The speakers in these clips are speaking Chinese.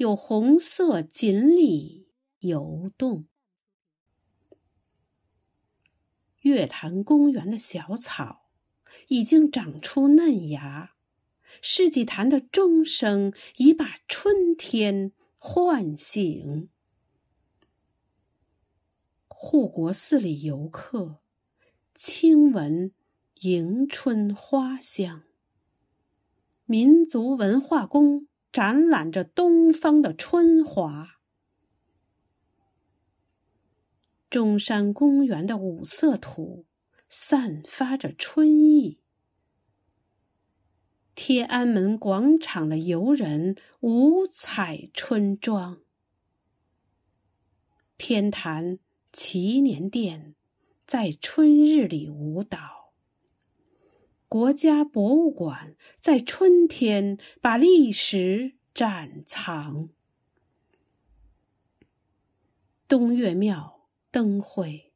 有红色锦鲤游动，月坛公园的小草已经长出嫩芽，世纪坛的钟声已把春天唤醒。护国寺里游客轻闻迎春花香，民族文化宫。展览着东方的春华，中山公园的五色土散发着春意，天安门广场的游人五彩春装，天坛祈年殿在春日里舞蹈。国家博物馆在春天把历史展藏。东岳庙灯会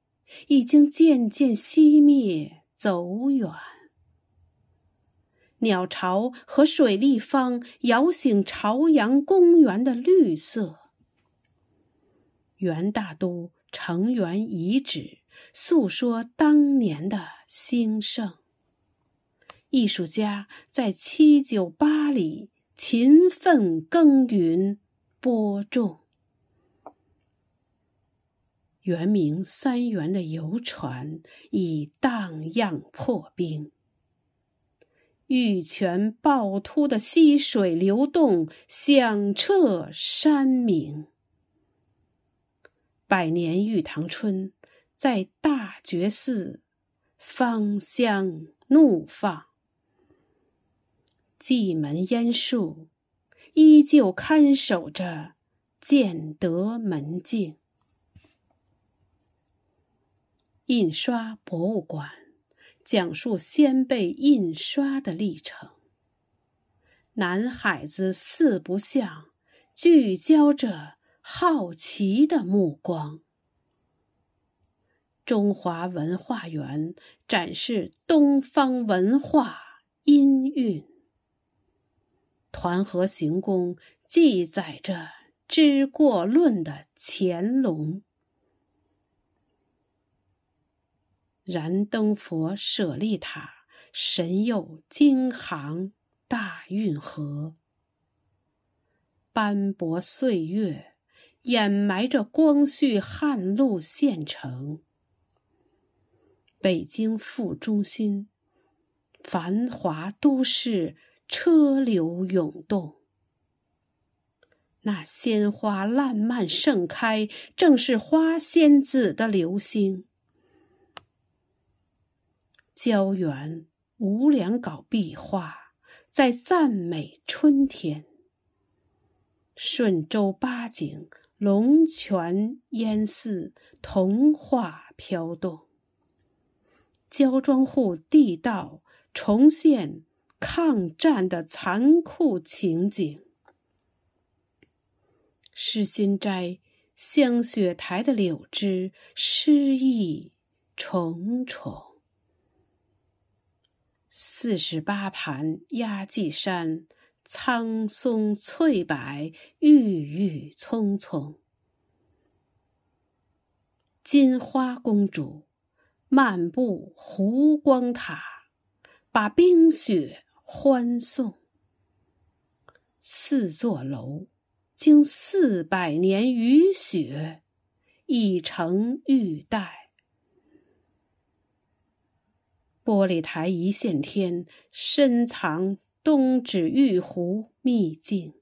已经渐渐熄灭走远，鸟巢和水立方摇醒朝阳公园的绿色。元大都城垣遗址诉说当年的兴盛。艺术家在七九八里勤奋耕耘播种。圆明三元的游船已荡漾破冰，玉泉趵突的溪水流动响彻山明。百年玉堂春在大觉寺芳香怒放。蓟门烟树依旧看守着建德门径。印刷博物馆讲述先辈印刷的历程。南海子四不像聚焦着好奇的目光。中华文化园展示东方文化音韵。团河行宫记载着知过论的乾隆，燃灯佛舍利塔神佑京杭大运河，斑驳岁月掩埋着光绪汉路县城，北京副中心，繁华都市。车流涌动，那鲜花烂漫盛开，正是花仙子的流星。胶原无量稿壁画在赞美春天。顺州八景龙泉烟寺童话飘动，焦庄户地道重现。抗战的残酷情景。诗心斋香雪台的柳枝诗意重重。四十八盘压髻山苍松翠柏郁郁葱葱。金花公主漫步湖光塔，把冰雪。欢送，四座楼经四百年雨雪，已成玉带。玻璃台一线天，深藏东指玉壶秘境。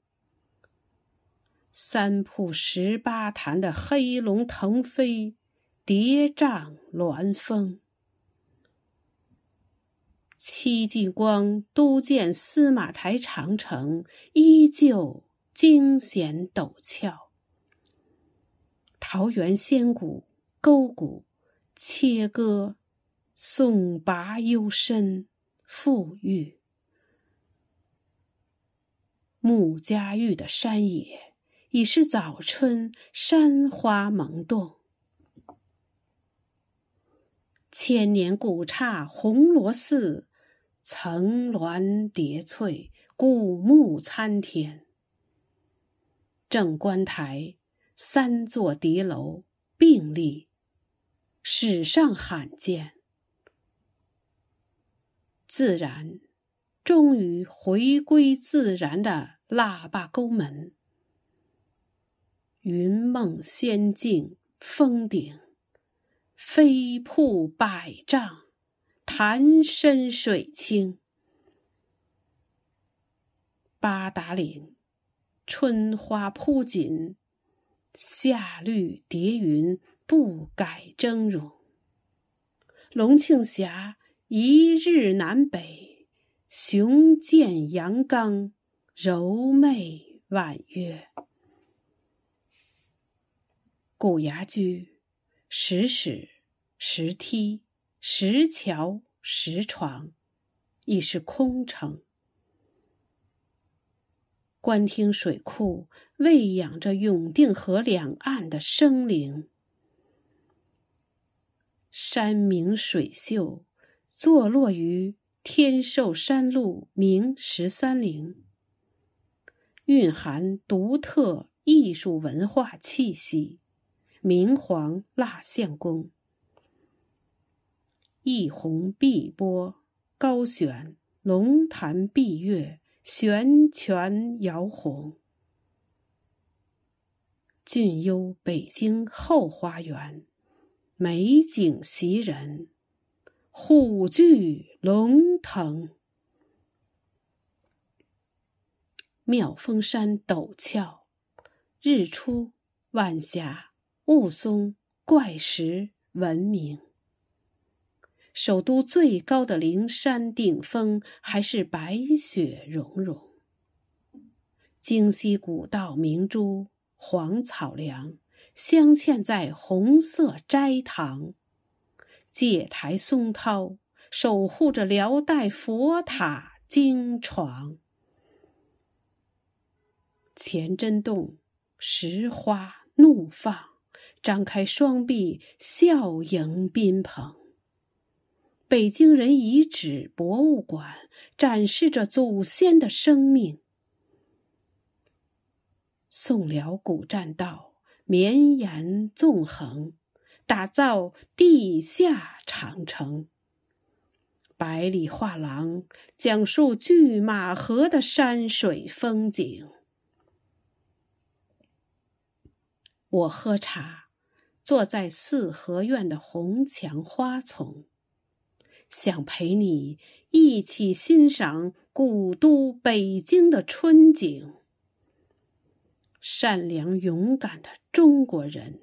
三瀑十八潭的黑龙腾飞，叠嶂峦峰。戚继光督建司马台长城，依旧惊险陡峭。桃源仙谷沟谷，切割送拔幽深富郁。穆家峪的山野，已是早春山花萌动。千年古刹红螺寺，层峦叠翠，古木参天。正观台三座叠楼并立，史上罕见。自然。终于回归自然的腊八沟门，云梦仙境峰顶，飞瀑百丈，潭深水清。八达岭春花铺锦，夏绿叠云不改峥嵘。龙庆峡一日南北。雄健阳刚，柔媚婉约。古崖居，石室、石梯、石桥、石床，亦是空城。官厅水库喂养着永定河两岸的生灵。山明水秀，坐落于。天寿山路明十三陵，蕴含独特艺术文化气息。明皇蜡像宫，一泓碧波，高悬龙潭碧月，悬泉摇红。俊幽北京后花园，美景袭人。虎踞龙腾，妙峰山陡峭，日出晚霞雾凇怪石闻名。首都最高的灵山顶峰还是白雪融融。京西古道明珠黄草梁镶嵌在红色斋堂。戒台松涛守护着辽代佛塔经床，钱真洞石花怒放，张开双臂笑迎宾朋。北京人遗址博物馆展示着祖先的生命。宋辽古栈道绵延纵横。打造地下长城，百里画廊讲述拒马河的山水风景。我喝茶，坐在四合院的红墙花丛，想陪你一起欣赏古都北京的春景。善良勇敢的中国人。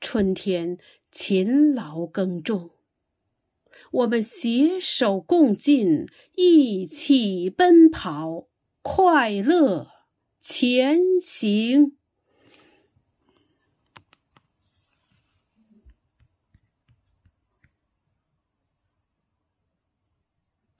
春天勤劳耕种，我们携手共进，一起奔跑，快乐前行。